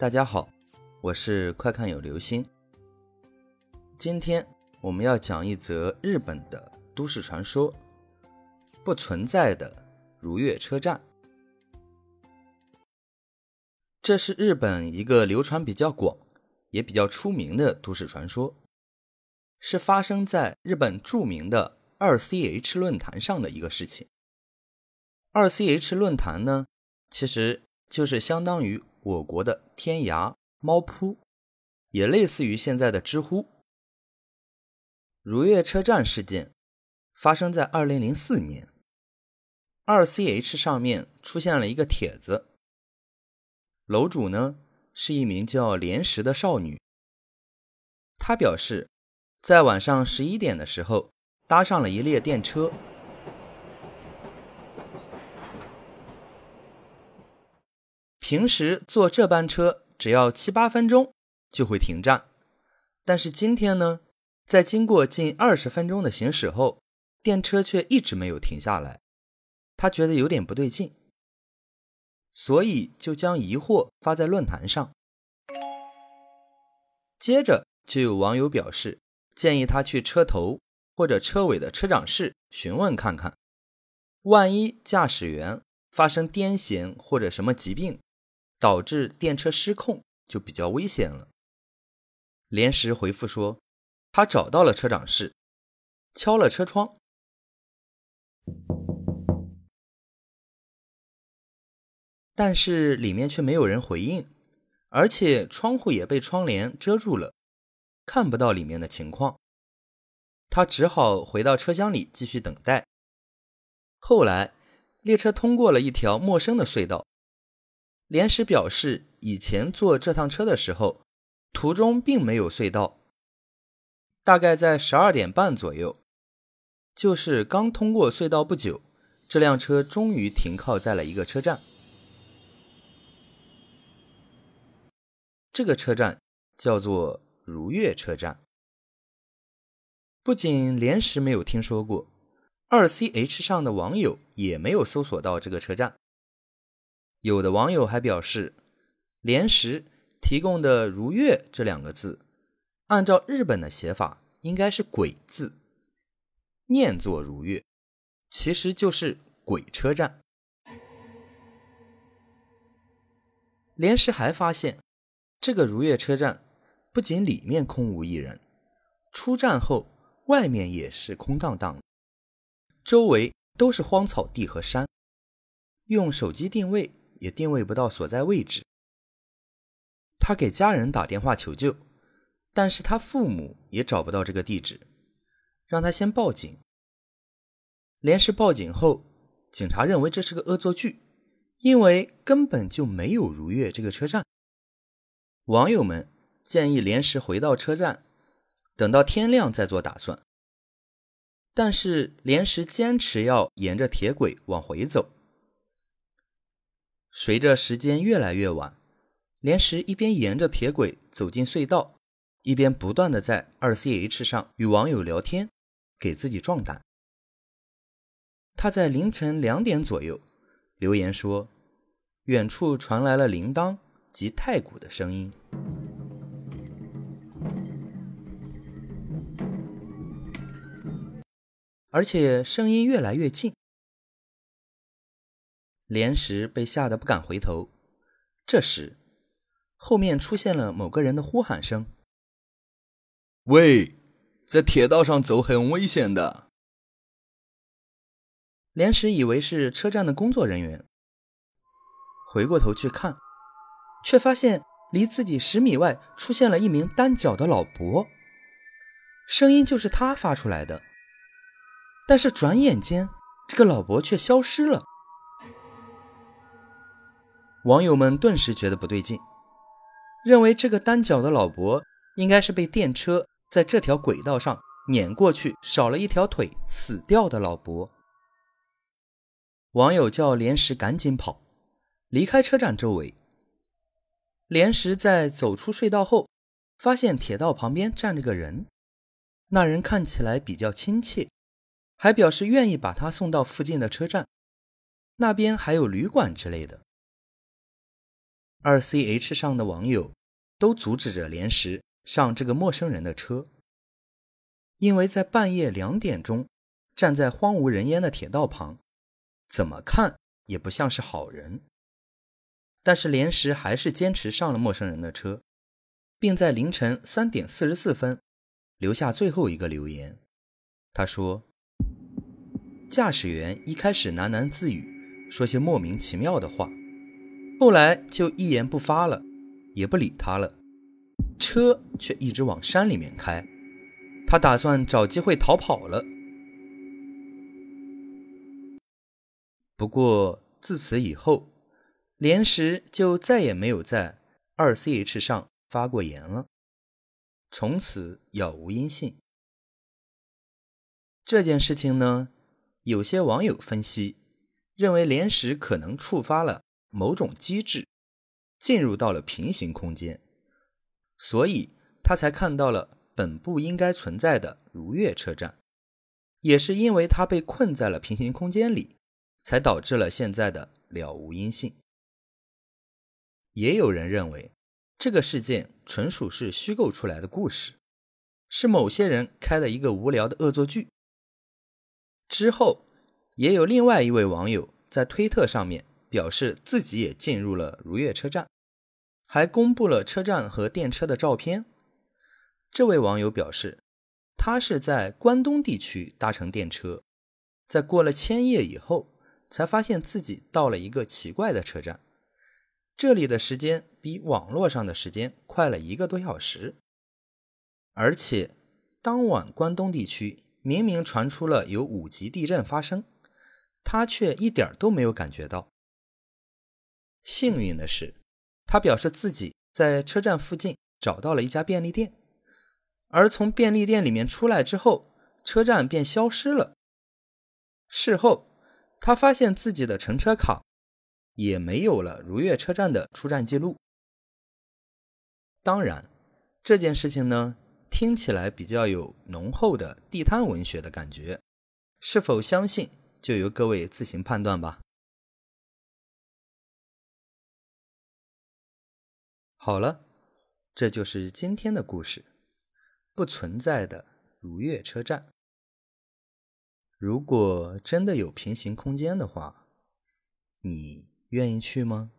大家好，我是快看有流星。今天我们要讲一则日本的都市传说——不存在的如月车站。这是日本一个流传比较广、也比较出名的都市传说，是发生在日本著名的二 CH 论坛上的一个事情。二 CH 论坛呢，其实就是相当于。我国的天涯、猫扑，也类似于现在的知乎。如月车站事件发生在二零零四年，二 CH 上面出现了一个帖子，楼主呢是一名叫莲石的少女，她表示在晚上十一点的时候搭上了一列电车。平时坐这班车只要七八分钟就会停站，但是今天呢，在经过近二十分钟的行驶后，电车却一直没有停下来，他觉得有点不对劲，所以就将疑惑发在论坛上。接着就有网友表示，建议他去车头或者车尾的车长室询问看看，万一驾驶员发生癫痫或者什么疾病。导致电车失控就比较危险了。连石回复说，他找到了车长室，敲了车窗，但是里面却没有人回应，而且窗户也被窗帘遮住了，看不到里面的情况。他只好回到车厢里继续等待。后来，列车通过了一条陌生的隧道。连石表示，以前坐这趟车的时候，途中并没有隧道。大概在十二点半左右，就是刚通过隧道不久，这辆车终于停靠在了一个车站。这个车站叫做如月车站。不仅连石没有听说过，二 CH 上的网友也没有搜索到这个车站。有的网友还表示，莲石提供的“如月”这两个字，按照日本的写法，应该是“鬼”字，念作“如月”，其实就是鬼车站。莲石还发现，这个如月车站不仅里面空无一人，出站后外面也是空荡荡，周围都是荒草地和山，用手机定位。也定位不到所在位置。他给家人打电话求救，但是他父母也找不到这个地址，让他先报警。连石报警后，警察认为这是个恶作剧，因为根本就没有如月这个车站。网友们建议连石回到车站，等到天亮再做打算。但是连石坚持要沿着铁轨往回走。随着时间越来越晚，莲石一边沿着铁轨走进隧道，一边不断的在二 CH 上与网友聊天，给自己壮胆。他在凌晨两点左右留言说：“远处传来了铃铛及太鼓的声音，而且声音越来越近。”莲石被吓得不敢回头，这时，后面出现了某个人的呼喊声：“喂，在铁道上走很危险的。”连石以为是车站的工作人员，回过头去看，却发现离自己十米外出现了一名单脚的老伯，声音就是他发出来的。但是转眼间，这个老伯却消失了。网友们顿时觉得不对劲，认为这个单脚的老伯应该是被电车在这条轨道上碾过去，少了一条腿死掉的老伯。网友叫莲石赶紧跑，离开车站周围。莲石在走出隧道后，发现铁道旁边站着个人，那人看起来比较亲切，还表示愿意把他送到附近的车站，那边还有旅馆之类的。二 CH 上的网友都阻止着莲石上这个陌生人的车，因为在半夜两点钟站在荒无人烟的铁道旁，怎么看也不像是好人。但是莲石还是坚持上了陌生人的车，并在凌晨三点四十四分留下最后一个留言。他说：“驾驶员一开始喃喃自语，说些莫名其妙的话，后来就一言不发了，也不理他了。车却一直往山里面开，他打算找机会逃跑了。不过自此以后。”莲石就再也没有在二 CH 上发过言了，从此杳无音信。这件事情呢，有些网友分析认为莲石可能触发了某种机制，进入到了平行空间，所以他才看到了本不应该存在的如月车站。也是因为他被困在了平行空间里，才导致了现在的了无音信。也有人认为，这个事件纯属是虚构出来的故事，是某些人开的一个无聊的恶作剧。之后，也有另外一位网友在推特上面表示自己也进入了如月车站，还公布了车站和电车的照片。这位网友表示，他是在关东地区搭乘电车，在过了千叶以后，才发现自己到了一个奇怪的车站。这里的时间比网络上的时间快了一个多小时，而且当晚关东地区明明传出了有五级地震发生，他却一点都没有感觉到。幸运的是，他表示自己在车站附近找到了一家便利店，而从便利店里面出来之后，车站便消失了。事后，他发现自己的乘车卡。也没有了如月车站的出站记录。当然，这件事情呢，听起来比较有浓厚的地摊文学的感觉，是否相信，就由各位自行判断吧。好了，这就是今天的故事，不存在的如月车站。如果真的有平行空间的话，你。愿意去吗？